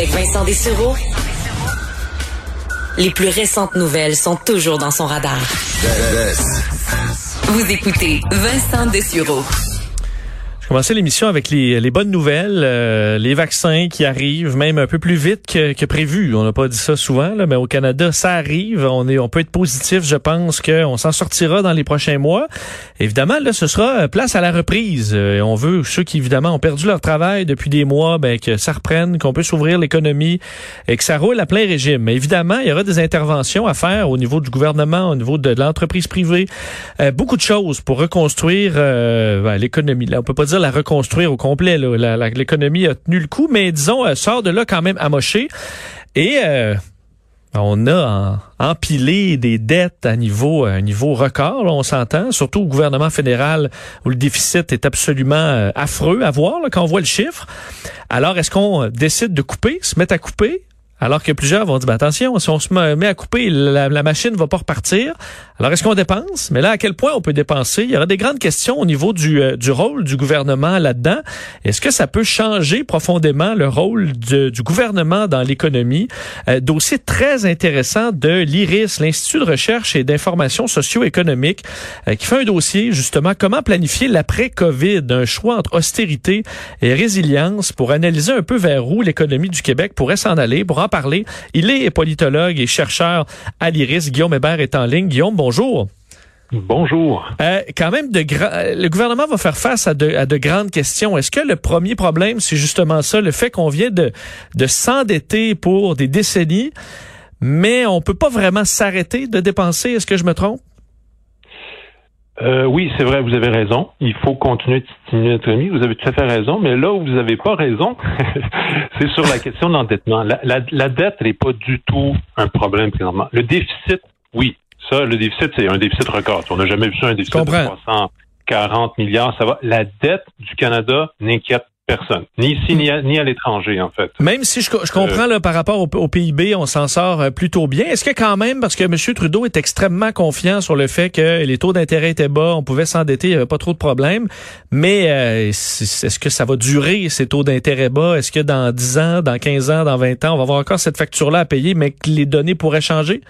Avec Vincent Dessureau, les plus récentes nouvelles sont toujours dans son radar. Vous écoutez Vincent Dessureau commencer l'émission avec les, bonnes nouvelles, euh, les vaccins qui arrivent même un peu plus vite que, prévu. On n'a pas dit ça souvent, là, mais au Canada, ça arrive. On est, on peut être positif. Je pense qu'on s'en sortira dans les prochains mois. Évidemment, là, ce sera euh, place à la reprise. Euh, on veut ceux qui évidemment ont perdu leur travail depuis des mois, ben, que ça reprenne, qu'on puisse ouvrir l'économie et que ça roule à plein régime. Évidemment, il y aura des interventions à faire au niveau du gouvernement, au niveau de l'entreprise privée, beaucoup de choses pour reconstruire ben, l'économie. Là, on peut pas dire la reconstruire au complet. L'économie a tenu le coup, mais disons, elle sort de là quand même amochée. Et euh, on a empilé des dettes à niveau, à niveau record, on s'entend, surtout au gouvernement fédéral où le déficit est absolument euh, affreux à voir quand on voit le chiffre. Alors, est-ce qu'on décide de couper, se mettre à couper? Alors que plusieurs vont dire, ben attention, si on se met à couper, la, la machine va pas repartir. Alors, est-ce qu'on dépense? Mais là, à quel point on peut dépenser? Il y aura des grandes questions au niveau du, euh, du rôle du gouvernement là-dedans. Est-ce que ça peut changer profondément le rôle du gouvernement dans l'économie? Euh, dossier très intéressant de l'IRIS, l'Institut de recherche et d'information socio-économique, euh, qui fait un dossier, justement, comment planifier l'après-COVID, un choix entre austérité et résilience pour analyser un peu vers où l'économie du Québec pourrait s'en aller. Pour parler. Il est politologue et chercheur à l'IRIS. Guillaume Hébert est en ligne. Guillaume, bonjour. Bonjour. Euh, quand même, de le gouvernement va faire face à de, à de grandes questions. Est-ce que le premier problème, c'est justement ça, le fait qu'on vient de, de s'endetter pour des décennies, mais on peut pas vraiment s'arrêter de dépenser? Est-ce que je me trompe? Euh, oui, c'est vrai, vous avez raison. Il faut continuer de stimuler notre économie. Vous avez tout à fait raison, mais là où vous n'avez pas raison, c'est sur la question de l'endettement. La, la, dette n'est pas du tout un problème présentement. Le déficit, oui. Ça, le déficit, c'est un déficit record. On n'a jamais vu ça, un déficit de 340 milliards. Ça va. La dette du Canada n'inquiète personne, ni ici ni à, ni à l'étranger en fait. Même si je, je comprends là, par rapport au, PIB, on s'en sort euh, plutôt bien. Est-ce que quand même, parce que M. Trudeau est extrêmement confiant sur le fait que les taux d'intérêt étaient bas, on pouvait s'endetter, il n'y avait pas trop de problèmes, mais euh, est-ce que ça va durer ces taux d'intérêt bas? Est-ce que dans 10 ans, dans 15 ans, dans 20 ans, on va avoir encore cette facture-là à payer, mais que les données pourraient changer?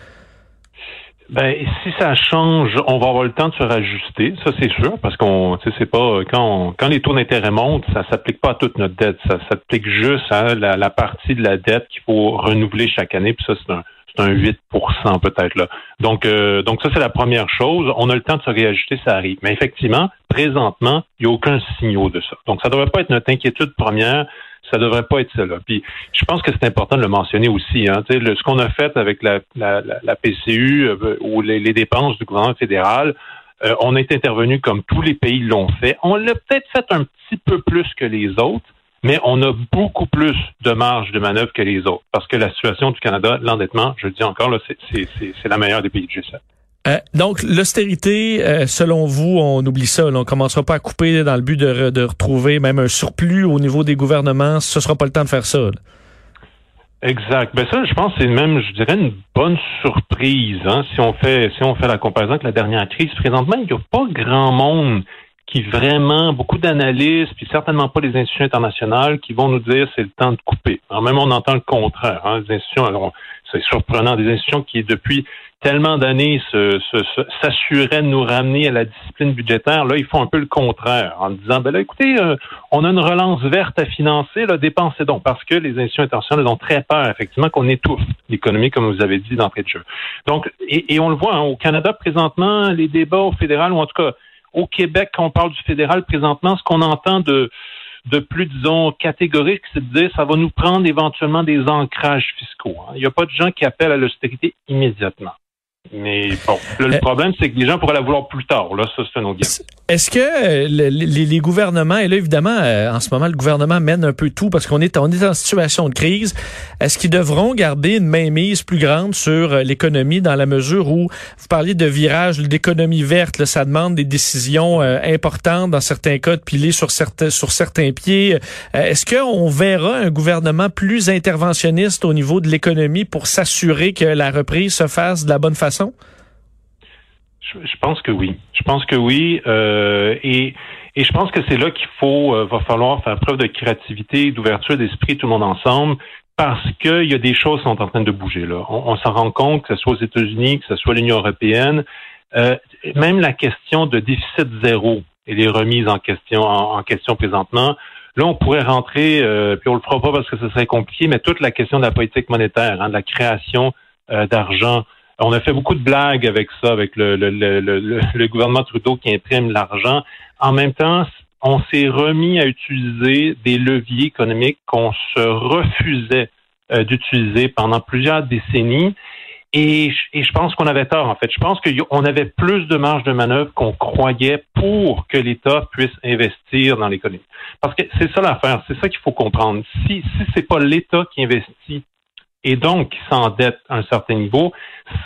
Ben, si ça change, on va avoir le temps de se rajuster, ça c'est sûr, parce qu'on, c'est pas quand quand les taux d'intérêt montent, ça s'applique pas à toute notre dette, ça s'applique juste à la, partie de la dette qu'il faut renouveler chaque année, puis ça c'est un c'est un 8% peut-être là. Donc euh, donc ça c'est la première chose. On a le temps de se réajuster, ça arrive. Mais effectivement, présentement, il n'y a aucun signal de ça. Donc ça devrait pas être notre inquiétude première ça devrait pas être. Là. Puis je pense que c'est important de le mentionner aussi. Hein, ce qu'on a fait avec la, PCU euh, ou les, les, dépenses du gouvernement fédéral, euh, on est intervenu comme tous les pays l'ont fait. On l'a peut-être fait un petit peu plus que les autres, mais on a beaucoup plus de marge de manœuvre que les autres. Parce que la situation du Canada, l'endettement, je le dis encore, c'est la meilleure des pays du G7. Euh, donc, l'austérité, euh, selon vous, on oublie ça. On on commencera pas à couper dans le but de, retrouver même un surplus au niveau des gouvernements. Ce sera pas le temps de faire ça. Exact. Ben ça, je pense, c'est même, je dirais, une bonne surprise. Hein, si on fait, la comparaison avec la dernière crise, présentement, il n'y a pas grand monde qui vraiment, beaucoup d'analystes, puis certainement pas les institutions internationales, qui vont nous dire c'est le temps de couper. Alors même on entend le contraire. Hein, les institutions, c'est surprenant, des institutions qui depuis tellement d'années s'assuraient de nous ramener à la discipline budgétaire, là, ils font un peu le contraire en disant, ben là, écoutez, euh, on a une relance verte à financer, là, dépensez donc, parce que les institutions internationales ont très peur, effectivement, qu'on étouffe l'économie, comme vous avez dit d'entrée de jeu. Donc, et, on le voit, hein, au Canada, présentement, les débats au fédéral, ou en tout cas, au Québec, quand on parle du fédéral présentement, ce qu'on entend de de plus, disons, catégorique, c'est de dire ça va nous prendre éventuellement des ancrages fiscaux. Hein. Il n'y a pas de gens qui appellent à l'austérité immédiatement. Mais bon, le euh, problème, c'est que les gens pourraient la vouloir plus tard. Là, ça, c'est un autre Est-ce que euh, les, gouvernements, et là, évidemment, euh, en ce moment, le gouvernement mène un peu tout parce qu'on est, on est en situation de crise. Est-ce qu'ils devront garder une mainmise plus grande sur l'économie dans la mesure où vous parliez de virage d'économie verte, ça demande des décisions importantes dans certains cas de piler sur certains, sur certains pieds. Est-ce qu'on verra un gouvernement plus interventionniste au niveau de l'économie pour s'assurer que la reprise se fasse de la bonne façon? Je, pense que oui. Je pense que oui. Euh, et, je pense que c'est là qu'il faut, euh, va falloir faire preuve de créativité, d'ouverture d'esprit, tout le monde ensemble, parce qu'il y a des choses qui sont en train de bouger là. On, s'en rend compte, que ce soit aux États-Unis, que ce soit l'Union européenne, euh, même la question de déficit zéro et les remises en question en, question présentement. Là, on pourrait rentrer, puis on le fera pas parce que ce serait compliqué, mais toute la question de la politique monétaire, hein, de la création d'argent. On a fait beaucoup de blagues avec ça, avec le, gouvernement Trudeau qui imprime l'argent. En même temps, on s'est remis à utiliser des leviers économiques qu'on se refusait euh, d'utiliser pendant plusieurs décennies. Et, je pense qu'on avait tort, en fait. Je pense qu'on avait plus de marge de manœuvre qu'on croyait pour que l'État puisse investir dans l'économie. Parce que c'est ça l'affaire, c'est ça qu'il faut comprendre. Si, si c'est pas l'État qui investit et donc qui s'endette à un certain niveau,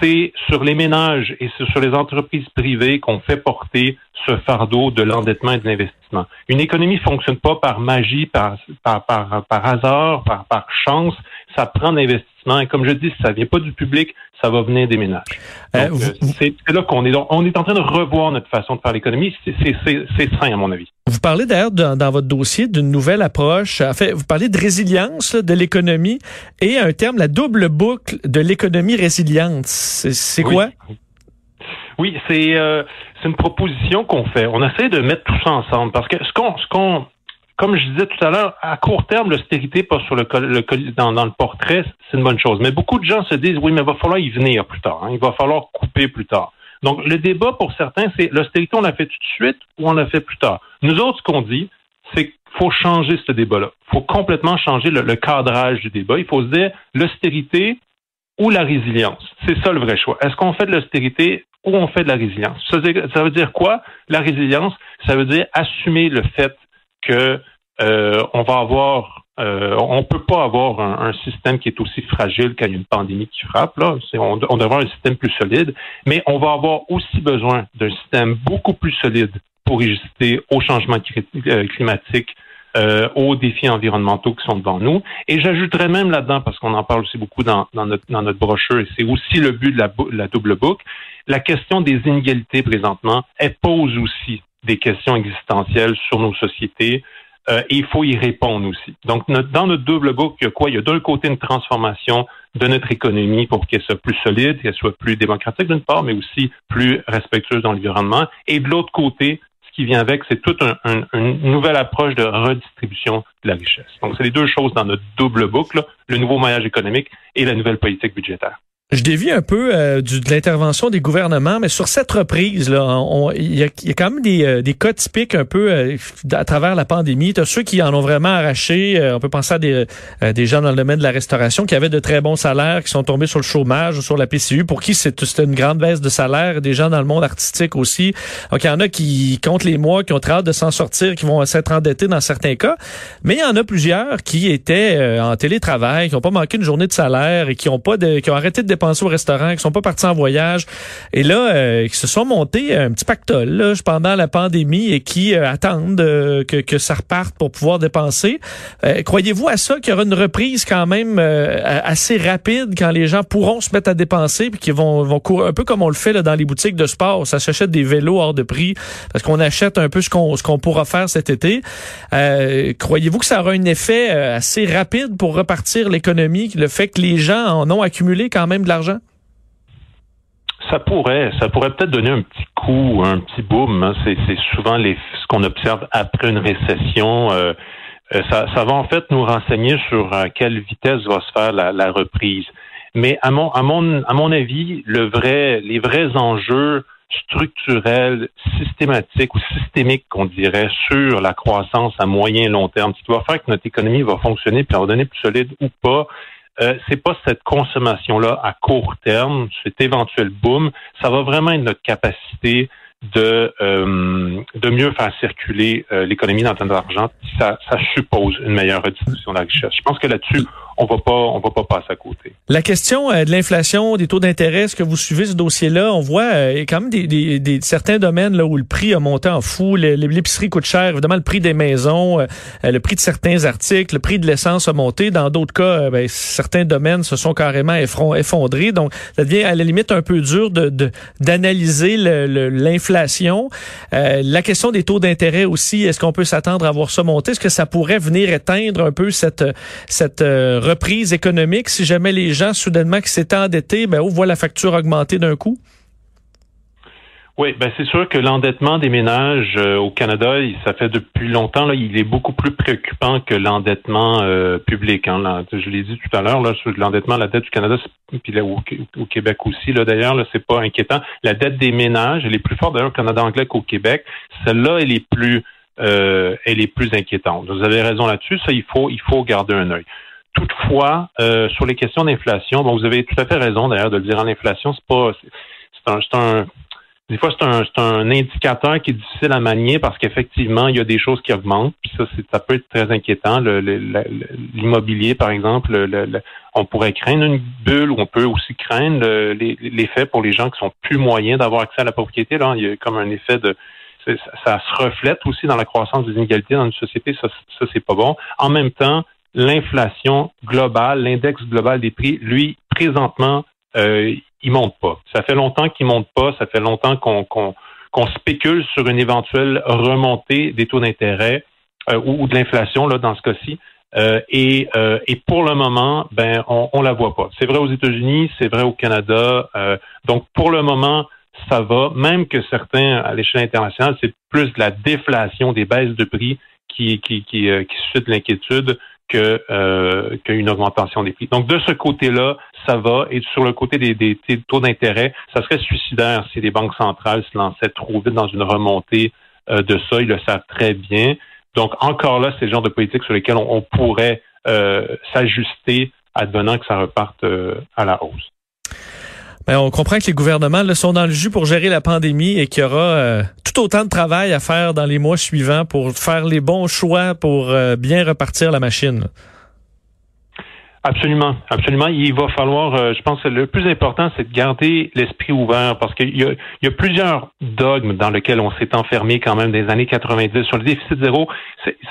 c'est sur les ménages et sur les entreprises privées qu'on fait porter ce fardeau de l'endettement et de l'investissement. Une économie fonctionne pas par magie, par, par, par, par hasard, par, par chance. Ça prend l'investissement. Et comme je dis, si ça vient pas du public, ça va venir des ménages. Euh, euh, c'est là qu'on est. On est en train de revoir notre façon de faire l'économie. C'est sain, à mon avis. Vous parlez d'ailleurs dans, votre dossier d'une nouvelle approche. En fait, vous parlez de résilience de l'économie et un terme, la double boucle de l'économie résiliente. C'est quoi? Oui, c'est euh, c'est une proposition qu'on fait. On essaie de mettre tout ça ensemble parce que ce qu'on ce qu'on comme je disais tout à l'heure, à court terme, l'austérité pas sur le, le dans, dans, le portrait, c'est une bonne chose. Mais beaucoup de gens se disent oui, mais il va falloir y venir plus tard. Hein. il va falloir couper plus tard. Donc le débat pour certains, c'est l'austérité, on l'a fait tout de suite ou on l'a fait plus tard? Nous autres, ce qu'on dit, c'est qu'il faut changer ce débat-là. Il faut complètement changer le, le cadrage du débat. Il faut se dire l'austérité ou la résilience. C'est ça le vrai choix. Est-ce qu'on fait de l'austérité ou on fait de la résilience? Ça, veut dire quoi? La résilience, ça veut dire assumer le fait que euh, on va avoir, euh, on peut pas avoir un, système qui est aussi fragile quand il y a une pandémie qui frappe. Là, on, on devrait avoir un système plus solide, mais on va avoir aussi besoin d'un système beaucoup plus solide pour résister au changement euh, climatique, euh, aux défis environnementaux qui sont devant nous. Et j'ajouterais même là-dedans, parce qu'on en parle aussi beaucoup dans, dans, notre, dans notre brochure, et c'est aussi le but de la, la double boucle, la question des inégalités présentement, elle pose aussi des questions existentielles sur nos sociétés. Euh, et il faut y répondre aussi. Donc, dans notre double boucle, il y a quoi? Il y a d'un côté une transformation de notre économie pour qu'elle soit plus solide, qu'elle soit plus démocratique d'une part, mais aussi plus respectueuse dans l'environnement. Et de l'autre côté, qui vient avec, c'est toute une nouvelle approche de redistribution de la richesse. Donc, c'est les deux choses dans notre double boucle, le nouveau maillage économique et la nouvelle politique budgétaire. Je dévie un peu euh, du, de l'intervention des gouvernements, mais sur cette reprise, il y y a, quand même des, euh, des cas typiques un peu euh, à travers la pandémie. Tu ceux qui en ont vraiment arraché. on peut penser à des, des gens dans le domaine de la restauration qui avaient de très bons salaires, qui sont tombés sur le chômage ou sur la PCU, pour qui c'est une grande baisse de salaire. Des gens dans le monde artistique aussi. Donc, il y en a qui comptent les mois, qui ont très hâte de s'en sortir, qui vont s'être endettés dans certains cas. Mais il y en a plusieurs qui étaient en télétravail, qui n'ont pas manqué une journée de salaire et qui ont pas de, qui ont arrêté de dépenser au restaurant, qui sont pas partis en voyage, et là, euh, qui se sont montés un petit pactole là, pendant la pandémie et qui euh, attendent euh, que, ça reparte pour pouvoir dépenser. Croyez-vous à ça qu'il y aura une reprise quand même assez rapide quand les gens pourront se mettre à dépenser puis qu'ils vont, vont courir un peu comme on le fait dans les boutiques de sport, ça s'achète des vélos hors de prix parce qu'on achète un peu ce qu'on ce qu'on pourra faire cet été. Croyez-vous que ça aura un effet assez rapide pour repartir l'économie, le fait que les gens en ont accumulé quand même de l'argent? Ça pourrait, ça pourrait peut-être donner un petit coup, un petit boom. Hein. C'est, souvent ce qu'on observe après une récession. Euh, euh, ça, va en fait nous renseigner sur à quelle vitesse va se faire la, reprise. Mais à mon, avis, les vrais enjeux structurels, systématiques ou systémiques qu'on dirait sur la croissance à moyen et long terme, ce qui va faire que notre économie va fonctionner puis va donner plus solide ou pas, euh, c'est pas cette consommation-là à court terme, cet éventuel boom, ça va vraiment être notre capacité de, euh, de mieux faire circuler euh, l'économie dans le d'argent. Ça, ça suppose une meilleure redistribution de la richesse. Je pense que là-dessus, on va pas on va pas passer à côté. La question euh, de l'inflation, des taux d'intérêt, est-ce que vous suivez ce dossier-là? On voit euh, quand même des, des, des, certains domaines là où le prix a monté en fou. L'épicerie coûte cher, évidemment le prix des maisons, euh, le prix de certains articles, le prix de l'essence a monté. Dans d'autres cas, ben, certains domaines se sont carrément effondrés. Donc, ça devient à la limite un peu dur de d'analyser l'inflation. Euh, la question des taux d'intérêt aussi, est-ce qu'on peut s'attendre à voir ça monter? Est-ce que ça pourrait venir éteindre un peu cette, cette euh, reprise économique si jamais les gens, soudainement, qui s'étaient endettés, ben, voient la facture augmenter d'un coup? Oui, ben c'est sûr que l'endettement des ménages euh, au Canada, ça fait depuis longtemps, il est beaucoup plus préoccupant que l'endettement euh, public. Hein, je l'ai dit tout à l'heure, là, sur l'endettement, la dette du Canada, puis là, au, Québec aussi, là, d'ailleurs, là, c'est pas inquiétant. La dette des ménages, elle est plus forte d'ailleurs au Canada anglais qu'au Québec. Celle-là, elle est plus euh, plus inquiétante. Vous avez raison là-dessus, ça, il faut, il faut garder un œil. Toutefois, sur les questions d'inflation, bon, vous avez tout à fait raison d'ailleurs de le dire en inflation, c'est pas c'est un, un des fois, c'est un, indicateur qui est difficile à manier parce qu'effectivement, il y a des choses qui augmentent. Puis ça, ça peut être très inquiétant. L'immobilier, par exemple, on pourrait craindre une bulle ou on peut aussi craindre l'effet pour les gens qui sont plus moyens d'avoir accès à la propriété. Là, il y a comme un effet de ça, se reflète aussi dans la croissance des inégalités dans une société. Ça, ça c'est pas bon. En même temps, l'inflation globale, l'index global des prix, lui, présentement, euh, il monte pas. Ça fait longtemps qu'il monte pas. Ça fait longtemps qu'on spécule sur une éventuelle remontée des taux d'intérêt euh, ou, de l'inflation là dans ce cas-ci. Euh, et, euh, et pour le moment, ben on, on la voit pas. C'est vrai aux États-Unis, c'est vrai au Canada. Euh, donc pour le moment, ça va. Même que certains à l'échelle internationale, c'est plus de la déflation des baisses de prix qui qui qui, qui suscite l'inquiétude que euh, qu'une augmentation des prix. Donc de ce côté-là, ça va. Et sur le côté des, des, taux d'intérêt, ça serait suicidaire si les banques centrales se lançaient trop vite dans une remontée euh, de ça. Ils le savent très bien. Donc encore là, c'est le genre de politique sur lesquelles on, pourrait euh, s'ajuster advenant que ça reparte euh, à la hausse. Ben, on comprend que les gouvernements là, sont dans le jus pour gérer la pandémie et qu'il y aura euh, tout autant de travail à faire dans les mois suivants pour faire les bons choix pour euh, bien repartir la machine. Absolument, absolument. Il va falloir, euh, je pense que le plus important, c'est de garder l'esprit ouvert parce qu'il y y a plusieurs dogmes dans lesquels on s'est enfermé quand même des années 90 sur le déficit zéro.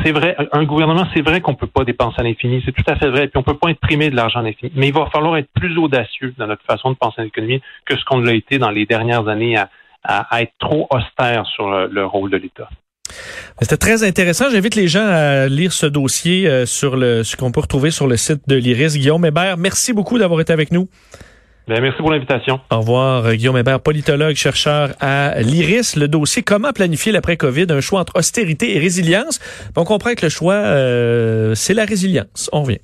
C'est vrai, un gouvernement, c'est vrai qu'on peut pas dépenser à l'infini, c'est tout à fait vrai, puis on peut pas imprimer de l'argent à l'infini, mais il va falloir être plus audacieux dans notre façon de penser à l'économie que ce qu'on l'a été dans les dernières années à, être trop austère sur le rôle de l'État. C'était très intéressant. J'invite les gens à lire ce dossier euh, sur le ce qu'on peut retrouver sur le site de l'Iris. Guillaume Hébert, merci beaucoup d'avoir été avec nous. Bien, merci pour l'invitation. Au revoir, euh, Guillaume Hébert, politologue, chercheur à l'IRIS. Le dossier Comment planifier l'après-COVID, un choix entre austérité et résilience. On comprend que le choix, euh, c'est la résilience. On revient.